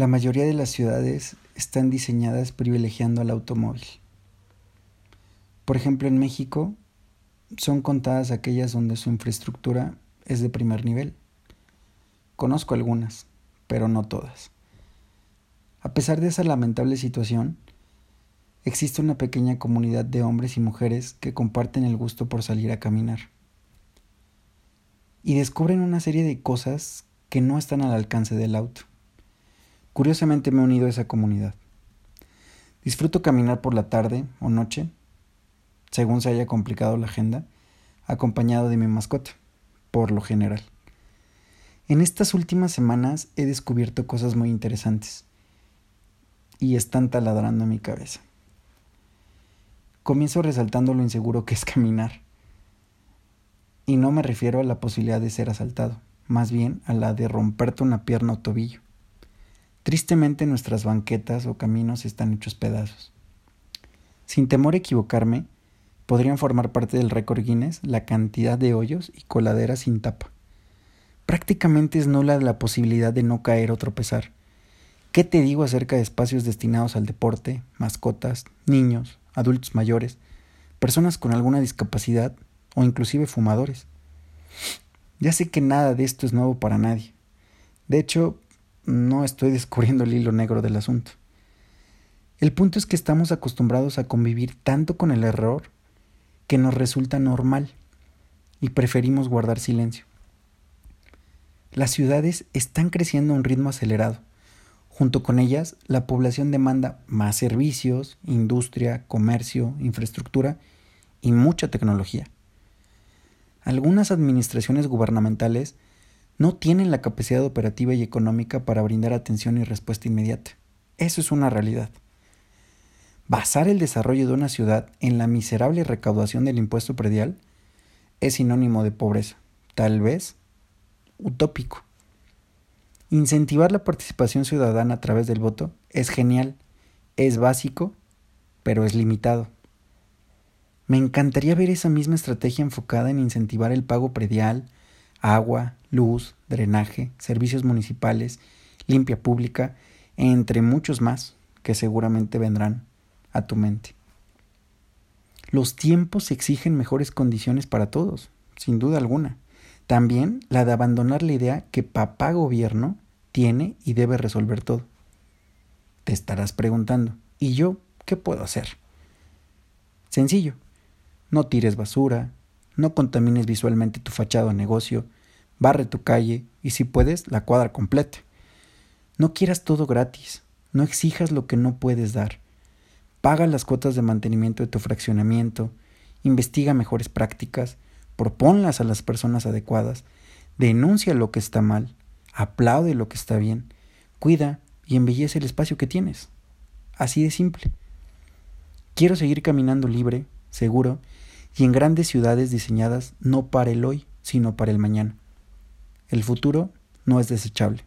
La mayoría de las ciudades están diseñadas privilegiando al automóvil. Por ejemplo, en México son contadas aquellas donde su infraestructura es de primer nivel. Conozco algunas, pero no todas. A pesar de esa lamentable situación, existe una pequeña comunidad de hombres y mujeres que comparten el gusto por salir a caminar. Y descubren una serie de cosas que no están al alcance del auto. Curiosamente me he unido a esa comunidad. Disfruto caminar por la tarde o noche, según se haya complicado la agenda, acompañado de mi mascota, por lo general. En estas últimas semanas he descubierto cosas muy interesantes y están taladrando mi cabeza. Comienzo resaltando lo inseguro que es caminar. Y no me refiero a la posibilidad de ser asaltado, más bien a la de romperte una pierna o tobillo. Tristemente nuestras banquetas o caminos están hechos pedazos. Sin temor a equivocarme, podrían formar parte del récord Guinness la cantidad de hoyos y coladeras sin tapa. Prácticamente es nula la posibilidad de no caer o tropezar. ¿Qué te digo acerca de espacios destinados al deporte, mascotas, niños, adultos mayores, personas con alguna discapacidad o inclusive fumadores? Ya sé que nada de esto es nuevo para nadie. De hecho, no estoy descubriendo el hilo negro del asunto. El punto es que estamos acostumbrados a convivir tanto con el error que nos resulta normal y preferimos guardar silencio. Las ciudades están creciendo a un ritmo acelerado. Junto con ellas, la población demanda más servicios, industria, comercio, infraestructura y mucha tecnología. Algunas administraciones gubernamentales no tienen la capacidad operativa y económica para brindar atención y respuesta inmediata. Eso es una realidad. Basar el desarrollo de una ciudad en la miserable recaudación del impuesto predial es sinónimo de pobreza, tal vez utópico. Incentivar la participación ciudadana a través del voto es genial, es básico, pero es limitado. Me encantaría ver esa misma estrategia enfocada en incentivar el pago predial, agua, luz, drenaje, servicios municipales, limpia pública, entre muchos más que seguramente vendrán a tu mente. Los tiempos exigen mejores condiciones para todos, sin duda alguna. También la de abandonar la idea que papá gobierno tiene y debe resolver todo. Te estarás preguntando, ¿y yo qué puedo hacer? Sencillo, no tires basura, no contamines visualmente tu fachada o negocio, barre tu calle y si puedes, la cuadra completa. No quieras todo gratis, no exijas lo que no puedes dar. Paga las cuotas de mantenimiento de tu fraccionamiento, investiga mejores prácticas, proponlas a las personas adecuadas, denuncia lo que está mal, aplaude lo que está bien, cuida y embellece el espacio que tienes. Así de simple. Quiero seguir caminando libre, seguro, y en grandes ciudades diseñadas no para el hoy, sino para el mañana. El futuro no es desechable.